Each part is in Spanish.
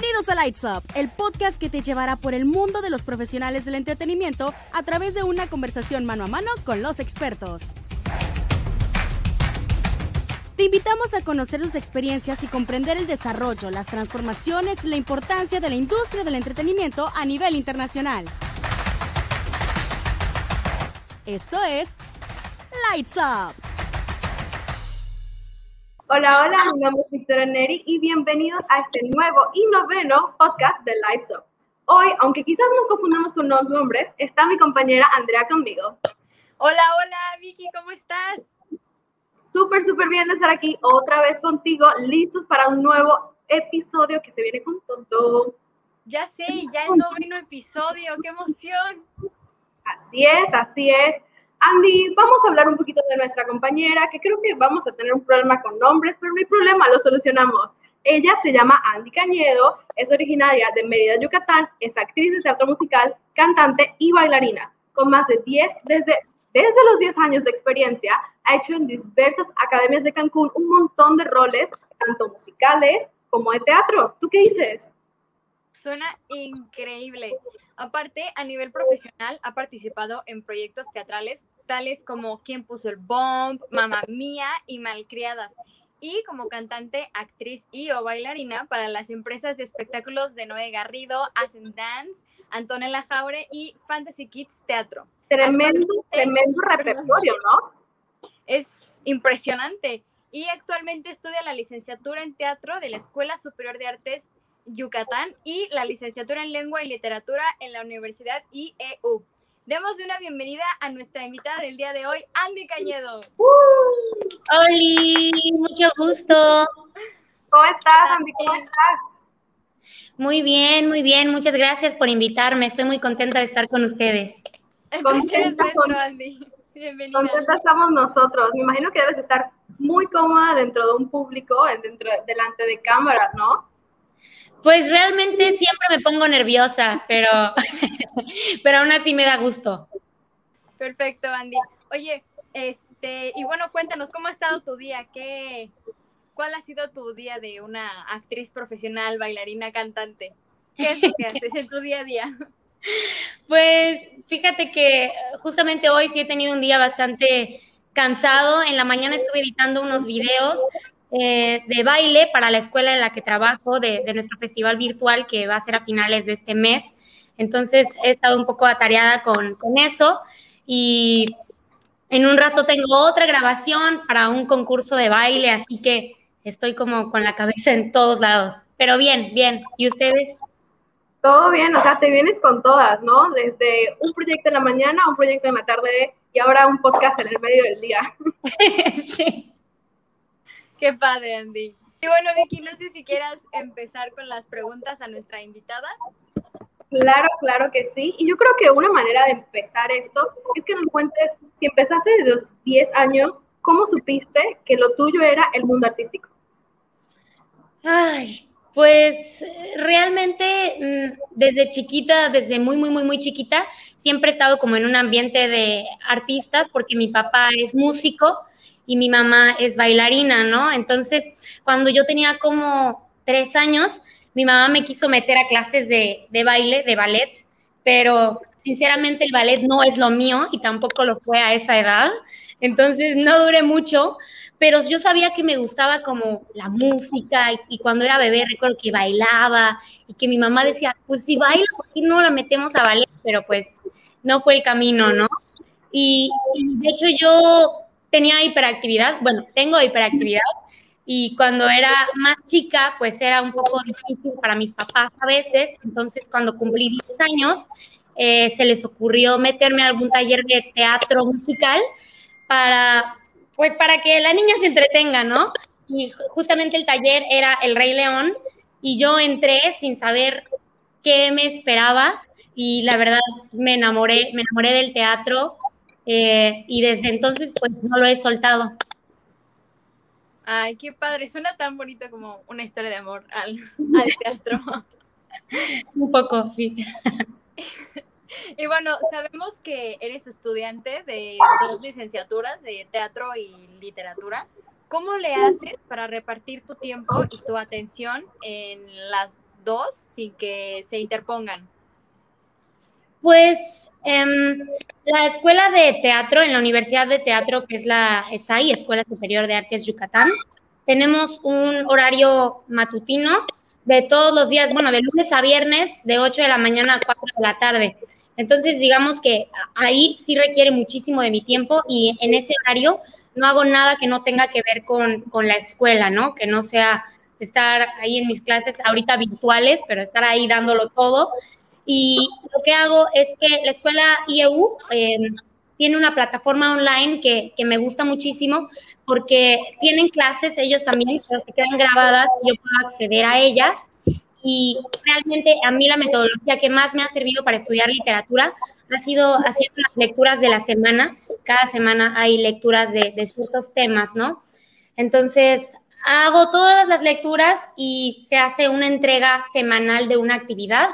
Bienvenidos a Lights Up, el podcast que te llevará por el mundo de los profesionales del entretenimiento a través de una conversación mano a mano con los expertos. Te invitamos a conocer sus experiencias y comprender el desarrollo, las transformaciones y la importancia de la industria del entretenimiento a nivel internacional. Esto es Lights Up. Hola, hola, mi nombre es Victoria Neri y bienvenidos a este nuevo y noveno podcast de Lights Up. Hoy, aunque quizás nos confundamos con los nombres, está mi compañera Andrea conmigo. Hola, hola, Vicky, ¿cómo estás? Súper, súper bien de estar aquí otra vez contigo, listos para un nuevo episodio que se viene con todo. Ya sé, ya el noveno episodio, qué emoción. Así es, así es. Andy, vamos a hablar un poquito de nuestra compañera, que creo que vamos a tener un problema con nombres, pero no hay problema, lo solucionamos. Ella se llama Andy Cañedo, es originaria de Mérida, Yucatán, es actriz de teatro musical, cantante y bailarina. Con más de 10, desde, desde los 10 años de experiencia, ha hecho en diversas academias de Cancún un montón de roles, tanto musicales como de teatro. ¿Tú qué dices? Suena increíble. Aparte, a nivel profesional, ha participado en proyectos teatrales tales como Quién puso el bomb, Mamá Mía y Malcriadas. Y como cantante, actriz y o bailarina para las empresas de espectáculos de Noé Garrido, Ascend Dance, Antonella Jaure y Fantasy Kids Teatro. Tremendo, tremendo repertorio, ¿no? Es impresionante. Y actualmente estudia la licenciatura en teatro de la Escuela Superior de Artes Yucatán y la licenciatura en Lengua y Literatura en la Universidad IEU. Demos de una bienvenida a nuestra invitada del día de hoy, Andy Cañedo. ¡Holi! Mucho gusto. ¿Cómo estás, Andy? ¿Cómo estás? Muy bien, muy bien. Muchas gracias por invitarme. Estoy muy contenta de estar con ustedes. Contenta, con, Andy. Bienvenida. Contenta estamos nosotros. Me imagino que debes estar muy cómoda dentro de un público, dentro, delante de cámaras, ¿no? Pues realmente siempre me pongo nerviosa, pero, pero aún así me da gusto. Perfecto, Andy. Oye, este, y bueno, cuéntanos, ¿cómo ha estado tu día? ¿Qué, ¿Cuál ha sido tu día de una actriz profesional, bailarina, cantante? ¿Qué es lo que haces en tu día a día? Pues fíjate que justamente hoy sí he tenido un día bastante cansado. En la mañana estuve editando unos videos eh, de baile para la escuela en la que trabajo, de, nuestro festival virtual que va a ser a finales de este mes. Entonces he estado un poco atareada con, con eso y en un rato tengo otra grabación para un concurso de baile, así que estoy como con la cabeza en todos lados. Pero bien, bien. ¿Y ustedes? Todo bien, o sea, te vienes con todas, ¿no? Desde un proyecto en la mañana, un proyecto en la tarde y ahora un podcast en el medio del día. sí. Qué padre, Andy. Y bueno, Vicky, no sé si quieras empezar con las preguntas a nuestra invitada. Claro, claro que sí. Y yo creo que una manera de empezar esto es que nos cuentes, si empezaste desde los 10 años, ¿cómo supiste que lo tuyo era el mundo artístico? Ay, pues realmente mm, desde chiquita, desde muy, muy, muy, muy chiquita, siempre he estado como en un ambiente de artistas porque mi papá es músico y mi mamá es bailarina, ¿no? Entonces, cuando yo tenía como tres años, mi mamá me quiso meter a clases de, baile, de ballet, pero sinceramente el ballet no es lo mío y tampoco lo fue a esa edad. Entonces, no duré mucho, pero yo sabía que me gustaba como la música y, cuando era bebé recuerdo que bailaba y que mi mamá decía, pues si bailo, ¿por qué no la metemos a ballet? Pero pues no fue el camino, ¿no? Y, y de hecho yo tenía hiperactividad, bueno, tengo hiperactividad y cuando era más chica, pues era un poco difícil para mis papás a veces, entonces cuando cumplí 10 años, eh, se les ocurrió meterme a algún taller de teatro musical para, pues para que la niña se entretenga, ¿no? Y justamente el taller era El Rey León y yo entré sin saber qué me esperaba y la verdad me enamoré, me enamoré del teatro, eh, y desde entonces pues no lo he soltado. Ay, qué padre, suena tan bonito como una historia de amor al, teatro. Un poco, sí. Y bueno, sabemos que eres estudiante de dos licenciaturas de teatro y literatura. ¿Cómo le haces para repartir tu tiempo y tu atención en las dos sin que se interpongan? Pues em, la Escuela de Teatro en la Universidad de Teatro, que es la ESAI, Escuela Superior de Artes Yucatán, tenemos un horario matutino de todos los días, bueno, de lunes a viernes, de 8 de la mañana a 4 de la tarde. Entonces, digamos que ahí sí requiere muchísimo de mi tiempo y en ese horario no hago nada que no tenga que ver con, con la escuela, ¿no? Que no sea estar ahí en mis clases ahorita virtuales, pero estar ahí dándolo todo. Y lo que hago es que la escuela IEU em, tiene una plataforma online que, que, me gusta muchísimo porque tienen clases ellos también, pero se quedan grabadas y yo puedo acceder a ellas y realmente a mí la metodología que más me ha servido para estudiar literatura ha sido haciendo las lecturas de la semana. Cada semana hay lecturas de, de ciertos temas, ¿no? Entonces, hago todas las lecturas y se hace una entrega semanal de una actividad.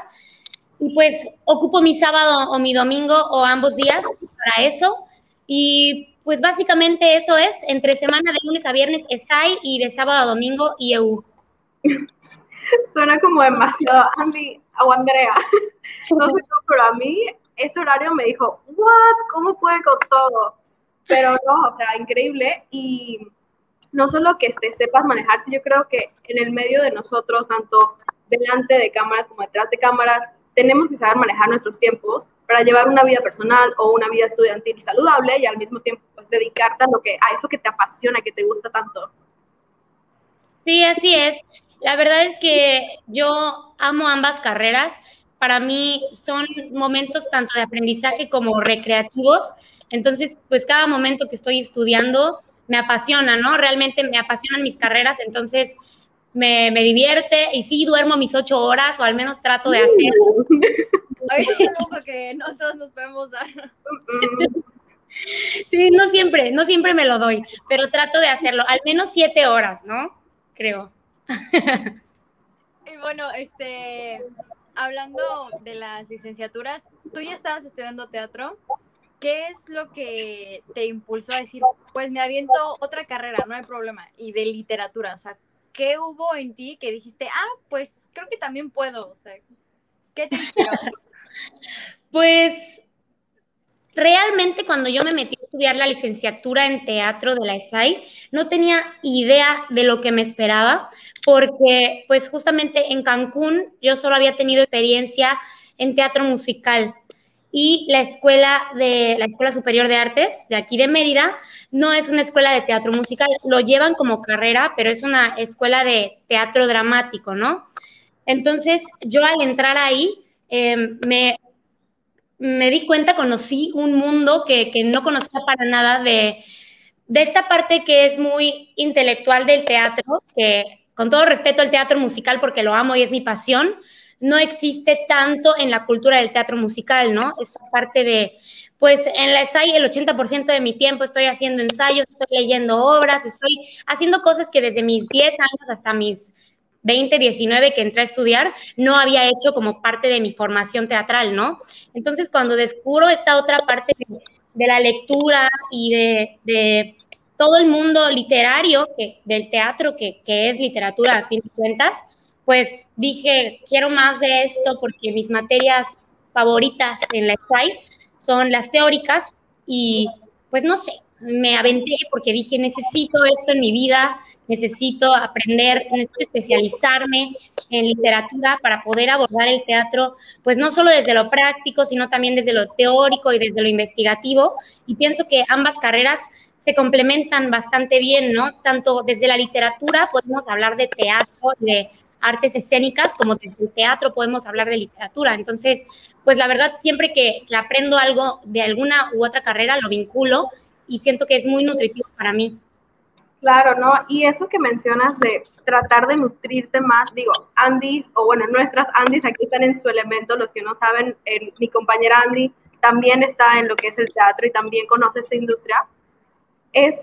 Y pues ocupo mi sábado o mi domingo o ambos días para eso. Y pues básicamente eso es, entre semana de lunes a viernes ESAI y de sábado a domingo IEU. Suena como demasiado Andy o Andrea. No sé cómo, pero a mí ese horario me dijo, ¿what? ¿Cómo puede con todo? Pero no, o sea, increíble. Y no solo que te sepas manejarse, yo creo que en el medio de nosotros, tanto delante de cámaras como detrás de cámaras, tenemos que saber manejar nuestros tiempos para llevar una vida personal o una vida estudiantil saludable y al mismo tiempo pues, dedicarte a, lo que, a eso que te apasiona, que te gusta tanto. Sí, así es. La verdad es que yo amo ambas carreras. Para mí son momentos tanto de aprendizaje como recreativos. Entonces, pues cada momento que estoy estudiando me apasiona, ¿no? Realmente me apasionan mis carreras, entonces me, me divierte y sí duermo mis ocho horas o al menos trato de hacerlo. Ahorita es algo que no todos nos podemos dar. Sí, no siempre, no siempre me lo doy, pero trato de hacerlo, al menos siete horas, ¿no? Creo. Y bueno, este, hablando de las licenciaturas, tú ya estabas estudiando teatro. ¿Qué es lo que te impulsó a decir, pues me aviento otra carrera, no hay problema, y de literatura? O sea, ¿qué hubo en ti que dijiste, ah, pues creo que también puedo? O sea, ¿qué te pues realmente cuando yo me metí a estudiar la licenciatura en teatro de la ESAI, no tenía idea de lo que me esperaba, porque pues justamente en Cancún yo solo había tenido experiencia en teatro musical y la escuela de la Escuela Superior de Artes de aquí de Mérida no es una escuela de teatro musical, lo llevan como carrera, pero es una escuela de teatro dramático, ¿no? Entonces yo al entrar ahí eh, me me di cuenta, conocí un mundo que, no conocía para nada de, de esta parte que es muy intelectual del teatro, que con todo respeto al teatro musical porque lo amo y es mi pasión, no existe tanto en la cultura del teatro musical, ¿no? Esta parte de, pues en la ESAI el 80% de mi tiempo estoy haciendo ensayos, estoy leyendo obras, estoy haciendo cosas que desde mis 10 años hasta mis 20, 19 que entré a estudiar, no había hecho como parte de mi formación teatral, ¿no? Entonces, cuando descubro esta otra parte de, la lectura y de, todo el mundo literario del teatro, que es literatura a fin de cuentas, pues dije, quiero más de esto porque mis materias favoritas en la SAI son las teóricas y pues no sé, me aventé porque dije, necesito esto en mi vida, necesito aprender, necesito especializarme en literatura para poder abordar el teatro, pues no solo desde lo práctico, sino también desde lo teórico y desde lo investigativo. Y pienso que ambas carreras se complementan bastante bien, ¿no? Tanto desde la literatura podemos hablar de teatro, de artes escénicas, como desde el teatro podemos hablar de literatura. Entonces, pues la verdad, siempre que, que aprendo algo de alguna u otra carrera, lo vinculo y siento que es muy nutritivo para mí. Claro, ¿no? Y eso que mencionas de tratar de nutrirte más, digo, Andis, o bueno, nuestras Andis aquí están en su elemento, los que no saben, mi compañera Andy también está en lo que es el teatro y también conoce esta industria, es,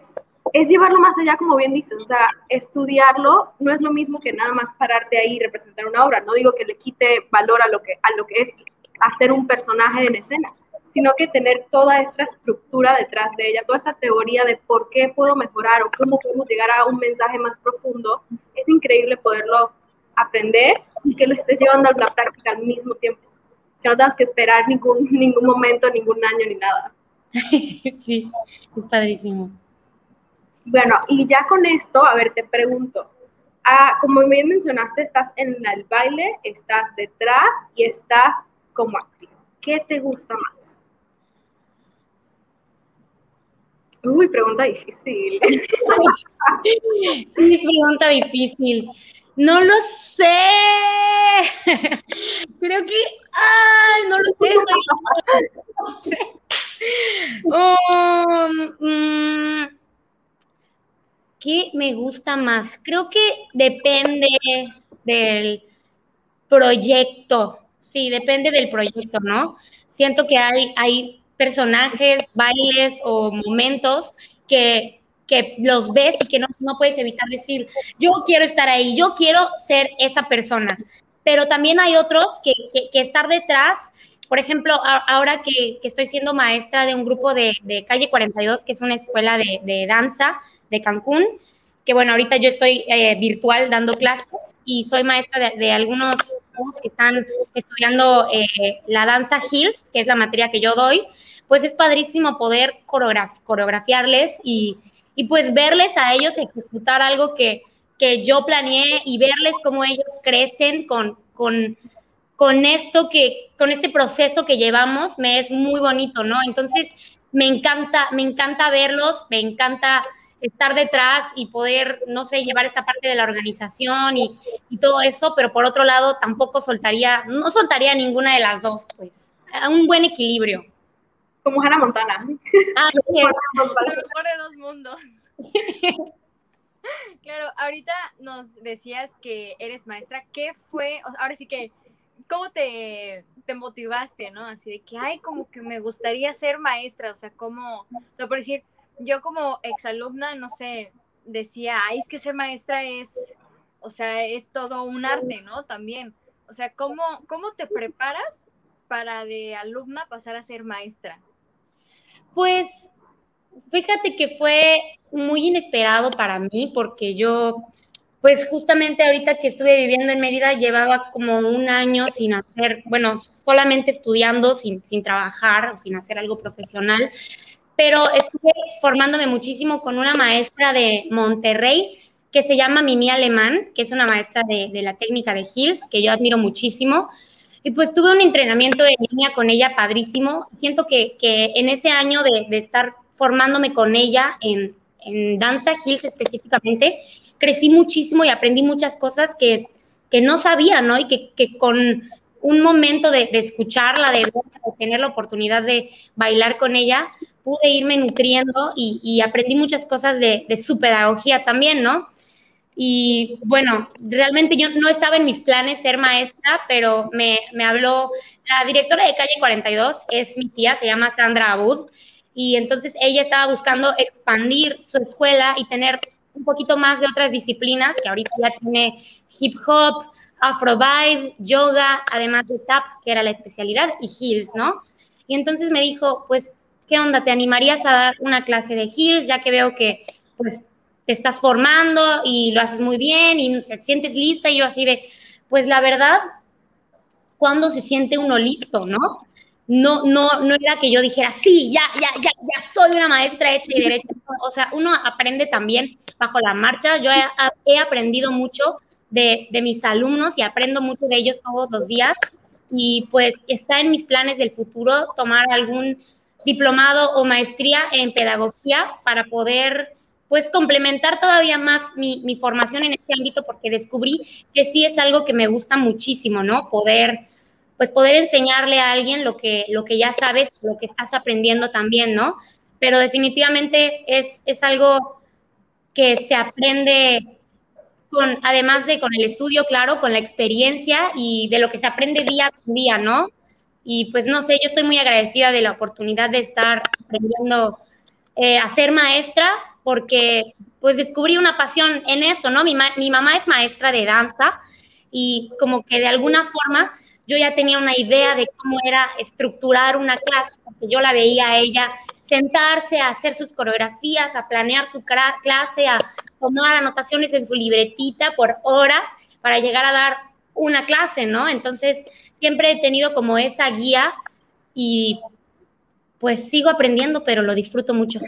es llevarlo más allá, como bien dices, o sea, estudiarlo no es lo mismo que nada más pararte ahí y representar una obra, no digo que le quite valor a lo que, a lo que es hacer un personaje en escena, sino que tener toda esta estructura detrás de ella, toda esta teoría de por qué puedo mejorar o cómo podemos llegar a un mensaje más profundo, es increíble poderlo aprender y que lo estés llevando a la práctica al mismo tiempo. Que no tengas que esperar ningún, ningún momento, ningún año ni nada. sí, es padrísimo. Bueno, y ya con esto, a ver, te pregunto, ah, como bien mencionaste, estás en el baile, estás detrás y estás como actriz. ¿Qué te gusta más? Uy, pregunta difícil. sí, pregunta difícil. No lo sé. Creo que. ¡Ay! No lo sé. No sé. Um, mm, ¿Qué me gusta más? Creo que depende del proyecto. Sí, depende del proyecto, ¿no? Siento que hay, hay personajes, bailes o momentos que, que los ves y que no, no puedes evitar decir, yo quiero estar ahí, yo quiero ser esa persona. Pero también hay otros que, que, estar detrás por ejemplo, ahora que, que, estoy siendo maestra de un grupo de, de, Calle 42, que es una escuela de, de, danza de Cancún, que bueno, ahorita yo estoy eh, virtual dando clases y soy maestra de, algunos que están estudiando eh, la danza Hills, que es la materia que yo doy, pues es padrísimo poder coreografiarles y, y, pues verles a ellos ejecutar algo que, que yo planeé y verles cómo ellos crecen con, con, con esto que, con este proceso que llevamos, me es muy bonito, ¿no? Entonces, me encanta, me encanta verlos, me encanta estar detrás y poder, no sé, llevar esta parte de la organización y, y, todo eso, pero por otro lado tampoco soltaría, no soltaría ninguna de las dos, pues, un buen equilibrio. Como Hannah Montana. Ah, Lo mejor de dos mundos. claro, ahorita nos decías que eres maestra, ¿qué fue, ahora sí que, cómo te, te motivaste, no? Así de que, ay, como que me gustaría ser maestra, o sea, cómo, o sea, por decir, yo como exalumna, no sé, decía, ay, es que ser maestra es, o sea, es todo un arte, ¿no? También. O sea, ¿cómo, cómo te preparas para de alumna pasar a ser maestra? Pues fíjate que fue muy inesperado para mí porque yo, pues justamente ahorita que estuve viviendo en Mérida, llevaba como un año sin hacer, bueno, solamente estudiando, sin, sin trabajar o sin hacer algo profesional pero estuve formándome muchísimo con una maestra de Monterrey que se llama Mimi Alemán, que es una maestra de, la técnica de Hills, que yo admiro muchísimo. Y pues tuve un entrenamiento de línea con ella padrísimo. Siento que, en ese año de, estar formándome con ella en, danza Hills específicamente, crecí muchísimo y aprendí muchas cosas que, no sabía, ¿no? Y que, que con un momento de, escucharla, de, de, tener la oportunidad de bailar con ella, pude irme nutriendo y, aprendí muchas cosas de, su pedagogía también, ¿no? Y bueno, realmente yo no estaba en mis planes ser maestra, pero me, me habló la directora de Calle 42, es mi tía, se llama Sandra Abud, y entonces ella estaba buscando expandir su escuela y tener un poquito más de otras disciplinas, que ahorita ya tiene hip hop, afrovibe, yoga, además de tap, que era la especialidad, y heels, ¿no? Y entonces me dijo, pues ¿qué onda? ¿Te animarías a dar una clase de heels ya que veo que pues te estás formando y lo haces muy bien y te sientes lista? Y yo así de, pues la verdad, ¿cuándo se siente uno listo, no? No, no, no era que yo dijera, sí, ya, ya, ya, ya soy una maestra hecha y derecha. O sea, uno aprende también bajo la marcha. Yo he, he aprendido mucho de, de mis alumnos y aprendo mucho de ellos todos los días. Y pues está en mis planes del futuro tomar algún diplomado o maestría en pedagogía para poder pues complementar todavía más mi, mi, formación en ese ámbito porque descubrí que sí es algo que me gusta muchísimo, ¿no? Poder, pues poder enseñarle a alguien lo que, lo que ya sabes, lo que estás aprendiendo también, ¿no? Pero definitivamente es, es algo que se aprende con, además de con el estudio, claro, con la experiencia y de lo que se aprende día a día, ¿no? Y pues no sé, yo estoy muy agradecida de la oportunidad de estar aprendiendo eh, a ser maestra porque pues descubrí una pasión en eso, ¿no? Mi, mi mamá es maestra de danza y como que de alguna forma yo ya tenía una idea de cómo era estructurar una clase, porque yo la veía a ella sentarse a hacer sus coreografías, a planear su clase, a tomar anotaciones en su libretita por horas para llegar a dar una clase, ¿no? Entonces, siempre he tenido como esa guía y pues sigo aprendiendo, pero lo disfruto mucho.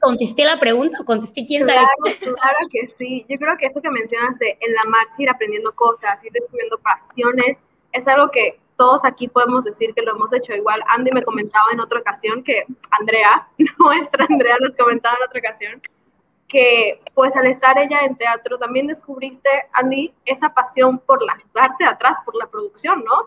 Contesté la pregunta o contesté quién sabe. Claro, que sí. Yo creo que eso que mencionas de en la marcha ir aprendiendo cosas, ir descubriendo pasiones, es algo que todos aquí podemos decir que lo hemos hecho. Igual Andy me comentaba en otra ocasión que Andrea, nuestra Andrea nos comentaba en otra ocasión, que pues al estar ella en teatro también descubriste, Andy, esa pasión por la parte de atrás, por la producción, ¿no?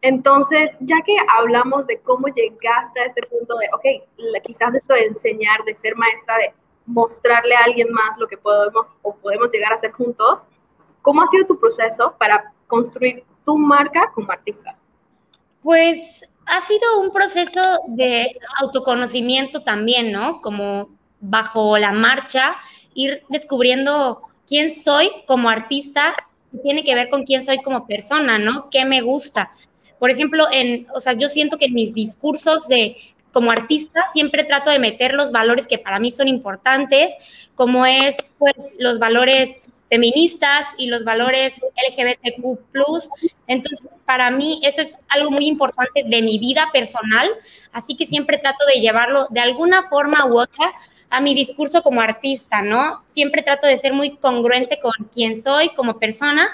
Entonces, ya que hablamos de cómo llegaste a este punto de, ok, quizás esto de enseñar, de ser maestra, de mostrarle a alguien más lo que podemos o podemos llegar a hacer juntos, ¿cómo ha sido tu proceso para construir tu marca como artista? Pues ha sido un proceso de autoconocimiento también, ¿no? Como bajo la marcha, ir descubriendo quién soy como artista, tiene que ver con quién soy como persona, ¿no? ¿Qué me gusta? Por ejemplo, en, o sea, yo siento que en mis discursos de como artista siempre trato de meter los valores que para mí son importantes, como es pues los valores feministas y los valores LGBTQ+. Entonces, para mí eso es algo muy importante de mi vida personal, así que siempre trato de llevarlo de alguna forma u otra a mi discurso como artista, ¿no? Siempre trato de ser muy congruente con quién soy como persona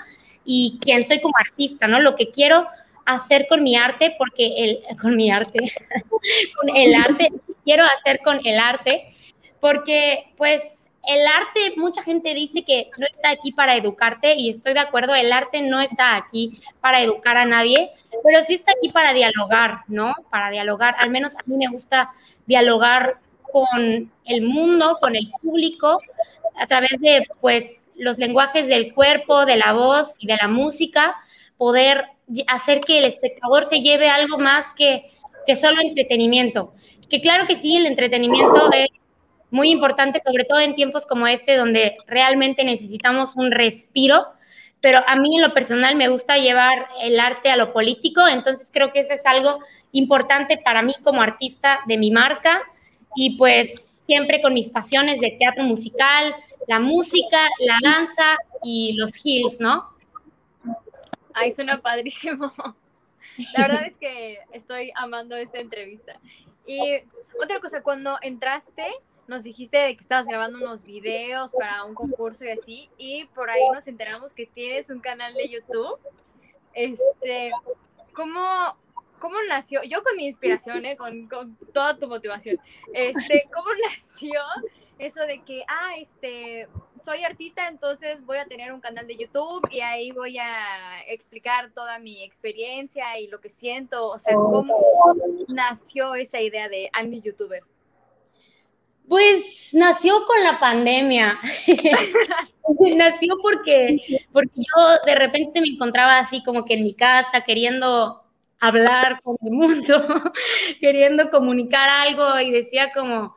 y quién soy como artista, ¿no? Lo que quiero hacer con mi arte, porque el, con mi arte, con el arte, quiero hacer con el arte, porque pues el arte, mucha gente dice que no está aquí para educarte y estoy de acuerdo, el arte no está aquí para educar a nadie, pero sí está aquí para dialogar, ¿no? Para dialogar, al menos a mí me gusta dialogar con el mundo, con el público, a través de, pues, los lenguajes del cuerpo, de la voz y de la música, poder hacer que el espectador se lleve algo más que, que solo entretenimiento. Que claro que sí, el entretenimiento es muy importante, sobre todo en tiempos como este, donde realmente necesitamos un respiro. Pero a mí en lo personal me gusta llevar el arte a lo político, entonces creo que eso es algo importante para mí como artista de mi marca y pues siempre con mis pasiones de teatro musical, la música, la danza y los hills, ¿no? Ay, suena padrísimo. La verdad es que estoy amando esta entrevista. Y otra cosa, cuando entraste, nos dijiste que estabas grabando unos videos para un concurso y así, y por ahí nos enteramos que tienes un canal de YouTube. Este, ¿cómo, cómo nació? Yo con mi inspiración, ¿eh? con, con toda tu motivación, este, ¿cómo nació eso de que, ah, este, soy artista, entonces voy a tener un canal de YouTube y ahí voy a explicar toda mi experiencia y lo que siento, o sea, ¿cómo nació esa idea de Andy YouTuber? Pues nació con la pandemia. nació porque, porque yo de repente me encontraba así como que en mi casa queriendo hablar con el mundo, queriendo comunicar algo y decía como,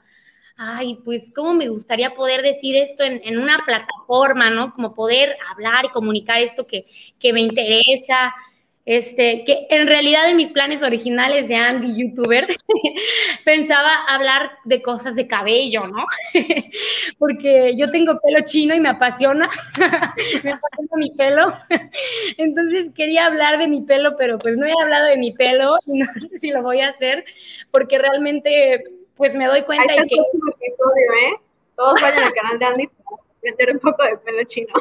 ay, pues cómo me gustaría poder decir esto en, en, una plataforma, ¿no? Como poder hablar y comunicar esto que, que me interesa, este, que en realidad en mis planes originales de Andy, youtuber, pensaba hablar de cosas de cabello, ¿no? Porque yo tengo pelo chino y me apasiona, me apasiona mi pelo. Entonces quería hablar de mi pelo, pero pues no he hablado de mi pelo y no sé si lo voy a hacer, porque realmente pues me doy cuenta de que... Episodio, ¿eh? Todos vayan al canal de Andy para un poco de pelo chino.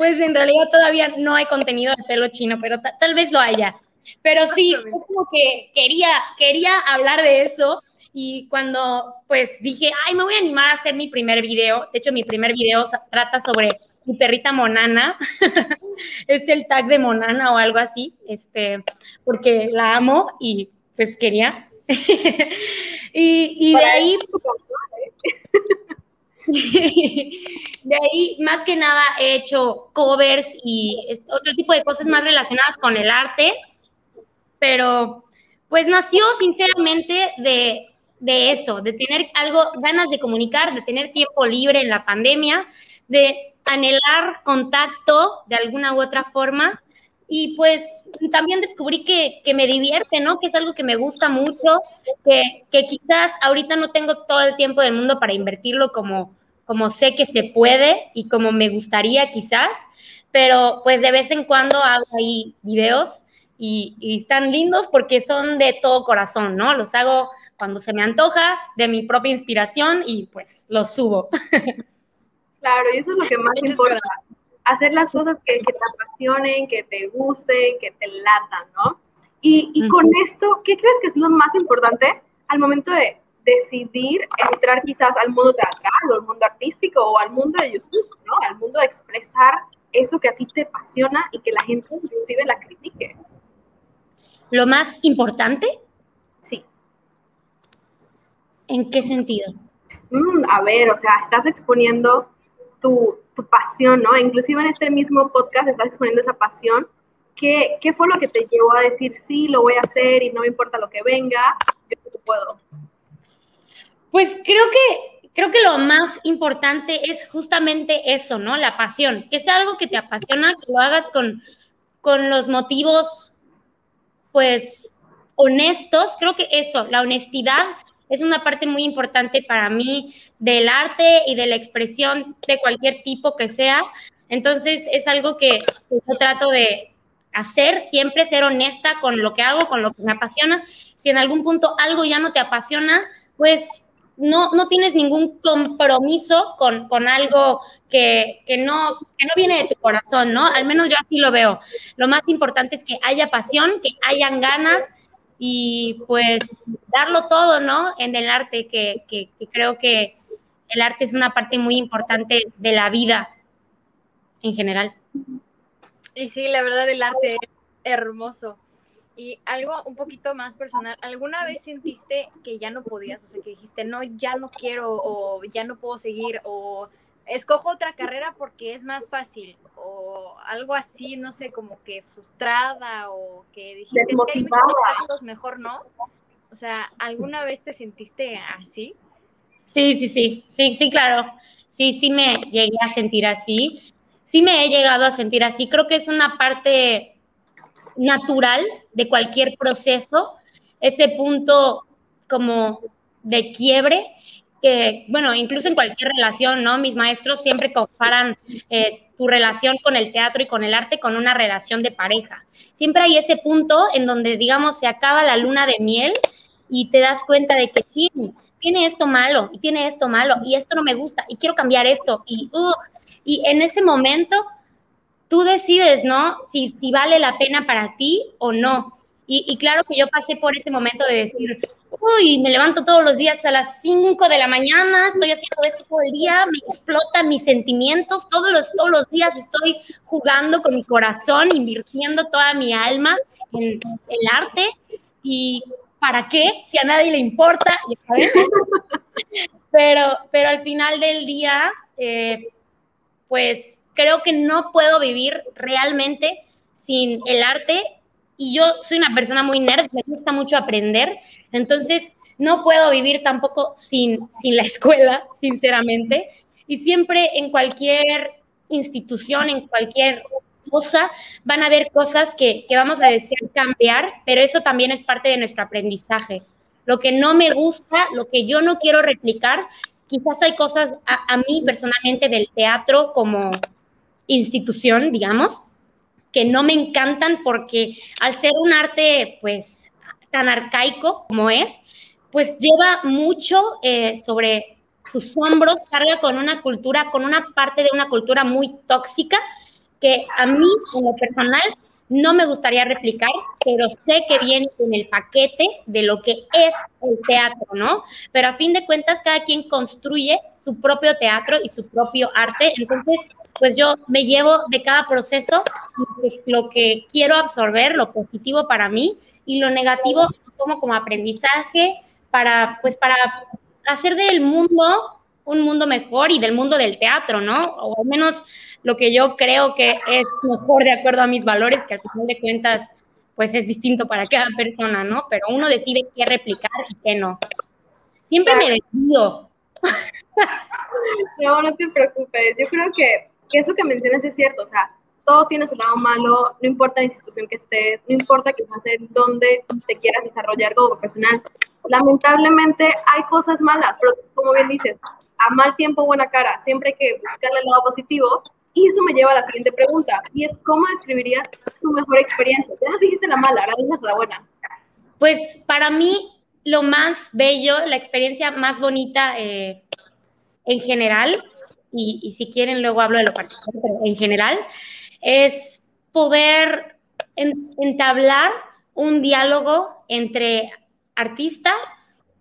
Pues en realidad todavía no hay contenido de pelo chino, pero tal vez lo haya. Pero sí, como que quería, quería hablar de eso y cuando pues dije, ay, me voy a animar a hacer mi primer video, de hecho mi primer video trata sobre mi perrita Monana, es el tag de Monana o algo así, este, porque la amo y pues quería. y, y de ahí... de ahí, más que nada, he hecho covers y otro tipo de cosas más relacionadas con el arte, pero pues nació sinceramente de, de eso, de tener algo, ganas de comunicar, de tener tiempo libre en la pandemia, de anhelar contacto de alguna u otra forma. Y pues también descubrí que, que, me divierte, ¿no? Que es algo que me gusta mucho, que, que quizás ahorita no tengo todo el tiempo del mundo para invertirlo como, como sé que se puede y como me gustaría quizás, pero pues de vez en cuando hago ahí videos y, y, están lindos porque son de todo corazón, ¿no? Los hago cuando se me antoja, de mi propia inspiración y pues los subo. Claro, y eso es lo que más importa, hacer las cosas que, te apasionen, que te gusten, que te latan, ¿no? Y, y con esto, ¿qué crees que es lo más importante al momento de decidir entrar quizás al mundo teatral o al mundo artístico o al mundo de YouTube, ¿no? Al mundo de expresar eso que a ti te apasiona y que la gente inclusive la critique. ¿Lo más importante? Sí. ¿En qué sentido? Mm, a ver, o sea, estás exponiendo tu, tu, pasión, ¿no? Inclusive en este mismo podcast estás exponiendo esa pasión. ¿Qué, ¿Qué fue lo que te llevó a decir, sí, lo voy a hacer y no me importa lo que venga, yo puedo? Pues creo que, creo que lo más importante es justamente eso, ¿no? La pasión, que sea algo que te apasiona, que lo hagas con, con los motivos, pues, honestos. Creo que eso, la honestidad es una parte muy importante para mí del arte y de la expresión de cualquier tipo que sea. Entonces es algo que yo trato de hacer, siempre ser honesta con lo que hago, con lo que me apasiona. Si en algún punto algo ya no te apasiona, pues no, no tienes ningún compromiso con, con algo que, que, no, que no viene de tu corazón, ¿no? Al menos yo así lo veo. Lo más importante es que haya pasión, que hayan ganas y pues darlo todo, ¿no? En el arte, que, que, que creo que el arte es una parte muy importante de la vida en general. Y sí, la verdad el arte es hermoso. Y algo un poquito más personal, ¿alguna vez sentiste que ya no podías? O sea, que dijiste, no, ya no quiero, o ya no puedo seguir, o escojo otra carrera porque es más fácil, o algo así, no sé, como que frustrada, o que dijiste, que mejor no. O sea, ¿alguna vez te sentiste así? Sí, sí, sí, sí, sí, claro. Sí, sí me llegué a sentir así. Sí me he llegado a sentir así. Creo que es una parte natural de cualquier proceso, ese punto como de quiebre, que, bueno, incluso en cualquier relación, ¿no? Mis maestros siempre comparan eh, tu relación con el teatro y con el arte con una relación de pareja. Siempre hay ese punto en donde, digamos, se acaba la luna de miel y te das cuenta de que, tiene esto malo y tiene esto malo y esto no me gusta y quiero cambiar esto y, uh, y en ese momento tú decides, ¿no? Si, si vale la pena para ti o no. Y, claro que yo pasé por ese momento de decir, uy, me levanto todos los días a las 5 de la mañana, estoy haciendo esto todo el día, me explotan mis sentimientos, todos los, todos los días estoy jugando con mi corazón, invirtiendo toda mi alma en el arte. ¿Y para qué? Si a nadie le importa, Pero, pero al final del día, eh, pues creo que no puedo vivir realmente sin el arte. Y yo soy una persona muy nerd, me gusta mucho aprender, entonces no puedo vivir tampoco sin, sin la escuela, sinceramente, y siempre en cualquier institución, en cualquier cosa, van a haber cosas que, que vamos a desear cambiar, pero eso también es parte de nuestro aprendizaje. Lo que no me gusta, lo que yo no quiero replicar, quizás hay cosas a, a mí personalmente del teatro como institución, digamos, que no me encantan porque al ser un arte, pues, tan arcaico como es, pues lleva mucho eh, sobre sus hombros, carga con una cultura, con una parte de una cultura muy tóxica que a mí, como personal, no me gustaría replicar, pero sé que viene en el paquete de lo que es el teatro, ¿no? Pero a fin de cuentas, cada quien construye su propio teatro y su propio arte, entonces pues yo me llevo de cada proceso lo que quiero absorber, lo positivo para mí y lo negativo como como aprendizaje para, pues para hacer del mundo un mundo mejor y del mundo del teatro, ¿no? O al menos lo que yo creo que es mejor de acuerdo a mis valores, que al final de cuentas, pues es distinto para cada persona, ¿no? Pero uno decide qué replicar y qué no. Siempre me decido. No, no te preocupes. Yo creo que que eso que mencionas es cierto, o sea, todo tiene su lado malo, no importa la institución que estés, no importa quizás en dónde te quieras desarrollar como profesional. Lamentablemente hay cosas malas, pero como bien dices, a mal tiempo buena cara, siempre hay que buscarle el lado positivo Y eso me lleva a la siguiente pregunta, y es, ¿cómo describirías tu mejor experiencia? Ya nos dijiste la mala, ahora dices la buena. Pues para mí, lo más bello, la experiencia más bonita eh, en general, y, si quieren luego hablo de lo particular, pero en general, es poder entablar un diálogo entre artista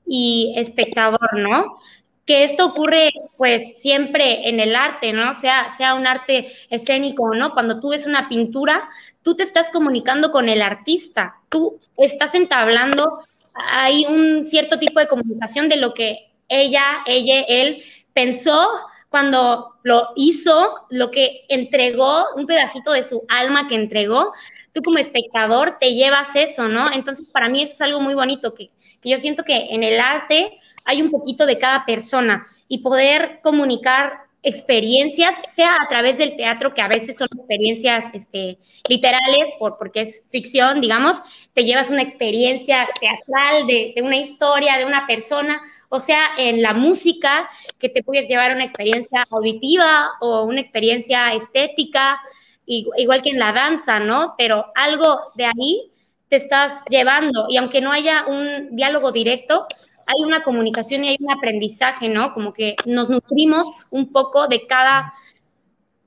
y espectador, ¿no? Que esto ocurre pues siempre en el arte, ¿no? Sea, sea un arte escénico, ¿no? Cuando tú ves una pintura, tú te estás comunicando con el artista, tú estás entablando, hay un cierto tipo de comunicación de lo que ella, ella, él pensó cuando lo hizo, lo que entregó, un pedacito de su alma que entregó, tú como espectador te llevas eso, ¿no? Entonces, para mí eso es algo muy bonito, que, que yo siento que en el arte hay un poquito de cada persona y poder comunicar experiencias, sea a través del teatro, que a veces son experiencias este, literales, por, porque es ficción, digamos, te llevas una experiencia teatral de, de, una historia, de una persona, o sea, en la música, que te puedes llevar una experiencia auditiva o una experiencia estética, igual que en la danza, ¿no? Pero algo de ahí te estás llevando y aunque no haya un diálogo directo, hay una comunicación y hay un aprendizaje, ¿no? Como que nos nutrimos un poco de cada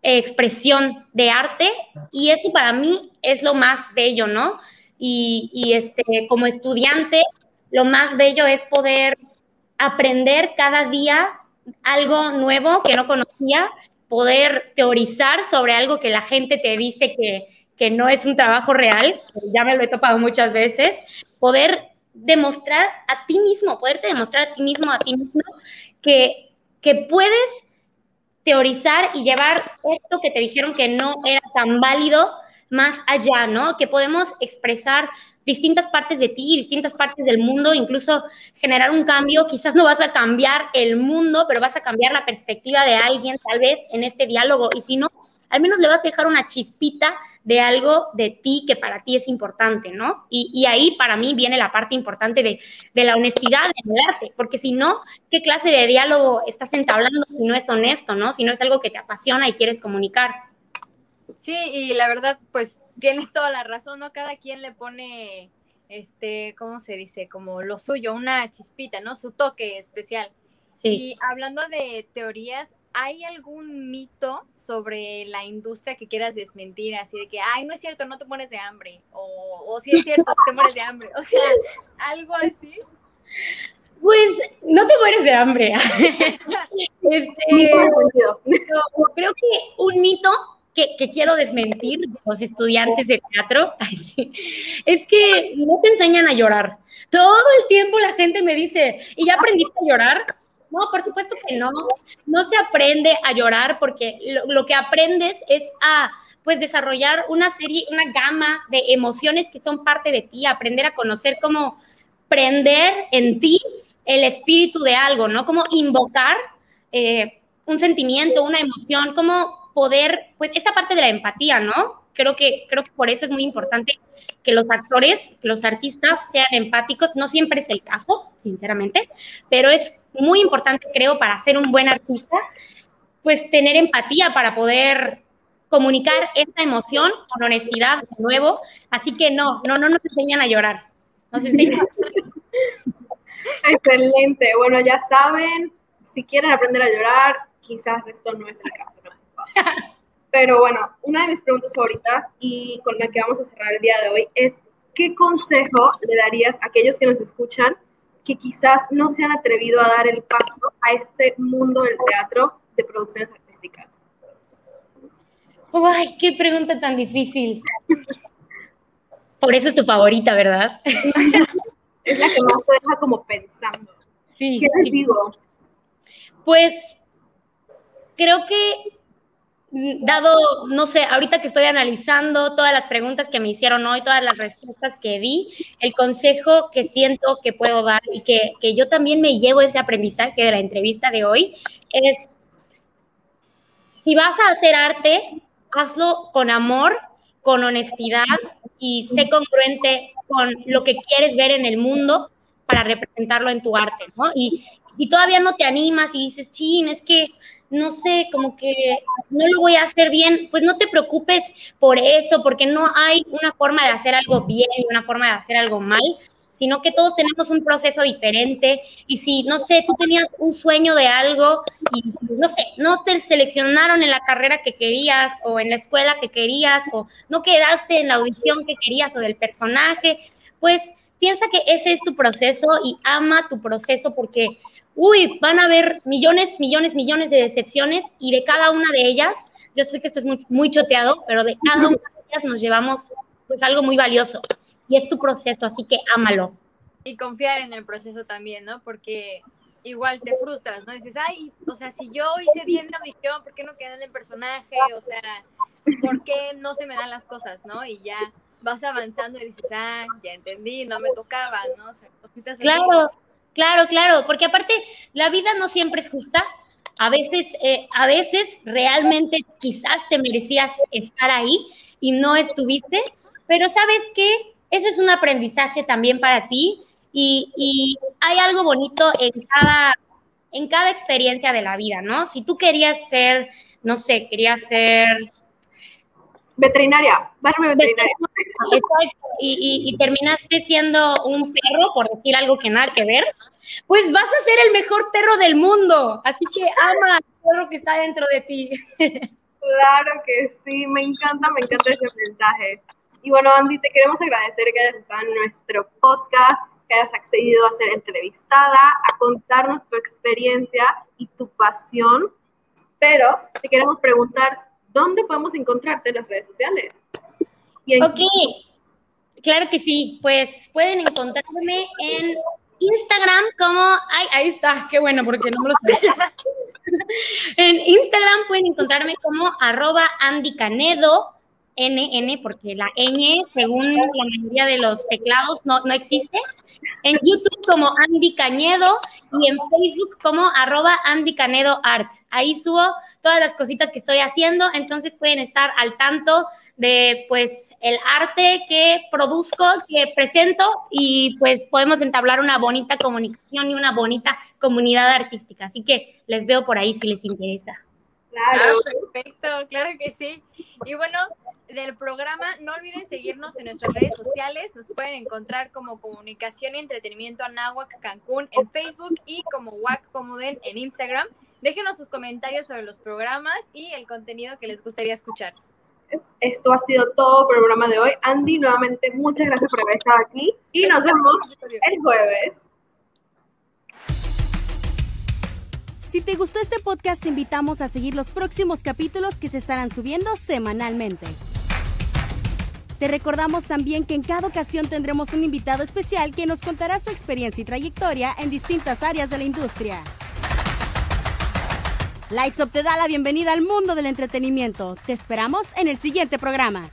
expresión de arte y eso para mí es lo más bello, ¿no? Y, este, como estudiante, lo más bello es poder aprender cada día algo nuevo que no conocía, poder teorizar sobre algo que la gente te dice que, que no es un trabajo real, ya me lo he topado muchas veces, poder demostrar a ti mismo, poderte demostrar a ti mismo, a ti mismo, que, que puedes teorizar y llevar esto que te dijeron que no era tan válido más allá, ¿no? Que podemos expresar distintas partes de ti, distintas partes del mundo, incluso generar un cambio. Quizás no vas a cambiar el mundo, pero vas a cambiar la perspectiva de alguien, tal vez en este diálogo. Y si no, al menos le vas a dejar una chispita de algo de ti que para ti es importante, ¿no? Y, ahí para mí viene la parte importante de, la honestidad en el arte, porque si no, ¿qué clase de diálogo estás entablando si no es honesto, ¿no? Si no es algo que te apasiona y quieres comunicar. Sí, y la verdad, pues tienes toda la razón, ¿no? Cada quien le pone, este, ¿cómo se dice? Como lo suyo, una chispita, ¿no? Su toque especial. Sí. Y hablando de teorías, ¿hay algún mito sobre la industria que quieras desmentir? Así de que, ay, no es cierto, no te mueres de hambre. O, o sí es cierto, te mueres de hambre. O sea, algo así. Pues no te mueres de hambre. este, creo que un mito que, que, quiero desmentir de los estudiantes de teatro es que no te enseñan a llorar. Todo el tiempo la gente me dice, ¿y ya aprendiste a llorar? No, por supuesto que no. No se aprende a llorar porque lo, que aprendes es a pues desarrollar una serie, una gama de emociones que son parte de ti, aprender a conocer cómo prender en ti el espíritu de algo, ¿no? Cómo invocar eh, un sentimiento, una emoción, cómo poder, pues esta parte de la empatía, ¿no? Creo que, creo que por eso es muy importante que los actores, los artistas sean empáticos. No siempre es el caso, sinceramente, pero es muy importante, creo, para ser un buen artista, pues tener empatía para poder comunicar esa emoción con honestidad de nuevo. Así que no, no, no nos enseñan a llorar. Nos enseñan Excelente. Bueno, ya saben, si quieren aprender a llorar, quizás esto no es el caso. Pero bueno, una de mis preguntas favoritas y con la que vamos a cerrar el día de hoy es, ¿qué consejo le darías a aquellos que nos escuchan que quizás no se han atrevido a dar el paso a este mundo del teatro de producciones artísticas? ¡Ay, qué pregunta tan difícil! Por eso es tu favorita, ¿verdad? es la que más te deja como pensando. Sí. ¿Qué les digo? Pues creo que dado, no sé, ahorita que estoy analizando todas las preguntas que me hicieron hoy, todas las respuestas que di, el consejo que siento que puedo dar y que, que yo también me llevo ese aprendizaje de la entrevista de hoy es, si vas a hacer arte, hazlo con amor, con honestidad y sé congruente con lo que quieres ver en el mundo para representarlo en tu arte, ¿no? Y si todavía no te animas y dices, chin, es que no sé, como que no lo voy a hacer bien, pues no te preocupes por eso, porque no hay una forma de hacer algo bien y una forma de hacer algo mal, sino que todos tenemos un proceso diferente. Y si, no sé, tú tenías un sueño de algo y, no sé, no te seleccionaron en la carrera que querías o en la escuela que querías o no quedaste en la audición que querías o del personaje, pues piensa que ese es tu proceso y ama tu proceso porque uy, van a haber millones, millones, millones de decepciones y de cada una de ellas, yo sé que esto es muy, muy choteado, pero de cada una de ellas nos llevamos pues algo muy valioso y es tu proceso, así que ámalo. Y confiar en el proceso también, ¿no? Porque igual te frustras, ¿no? Dices, ay, o sea, si yo hice bien la audición, ¿por qué no quedé en el personaje? O sea, ¿por qué no se me dan las cosas, ¿no? Y ya vas avanzando y dices, ah, ya entendí, no me tocaba, ¿no? O sea, cositas Claro, Claro, claro, porque aparte la vida no siempre es justa. A veces, eh, a veces realmente quizás te merecías estar ahí y no estuviste, pero sabes que eso es un aprendizaje también para ti y, y hay algo bonito en cada, en cada experiencia de la vida, ¿no? Si tú querías ser, no sé, querías ser veterinaria, darme veterinaria. Exacto, y, y, terminaste siendo un perro, por decir algo que nada que ver, pues vas a ser el mejor perro del mundo. Así que ama al perro que está dentro de ti. Claro que sí, me encanta, me encanta ese mensaje. Y bueno, Andy, te queremos agradecer que hayas estado en nuestro podcast, que hayas accedido a ser entrevistada, a contarnos tu experiencia y tu pasión. Pero te queremos preguntar, ¿dónde podemos encontrarte en las redes sociales? ok, claro que sí. Pues pueden encontrarme en Instagram como, ahí está, qué bueno, porque no me lo sé. en Instagram pueden encontrarme como arroba Andy NN, porque la ñ, según la mayoría de los teclados, no, no existe. En YouTube como Andy Cañedo y en Facebook como arroba Andy Canedo Art. Ahí subo todas las cositas que estoy haciendo, entonces pueden estar al tanto de pues el arte que produzco, que presento y pues podemos entablar una bonita comunicación y una bonita comunidad artística. Así que les veo por ahí si les interesa. Claro, ah, perfecto, claro que sí. Y bueno, del programa, no olviden seguirnos en nuestras redes sociales. Nos pueden encontrar como Comunicación y Entretenimiento Anáhuac Cancún en Facebook y como WAC Comuden en Instagram. Déjenos sus comentarios sobre los programas y el contenido que les gustaría escuchar. Esto ha sido todo por el programa de hoy. Andy, nuevamente muchas gracias por haber estado aquí y nos vemos el jueves. Si te gustó este podcast, te invitamos a seguir los próximos capítulos que se estarán subiendo semanalmente. Te recordamos también que en cada ocasión tendremos un invitado especial que nos contará su experiencia y trayectoria en distintas áreas de la industria. Lights Up te da la bienvenida al mundo del entretenimiento. Te esperamos en el siguiente programa.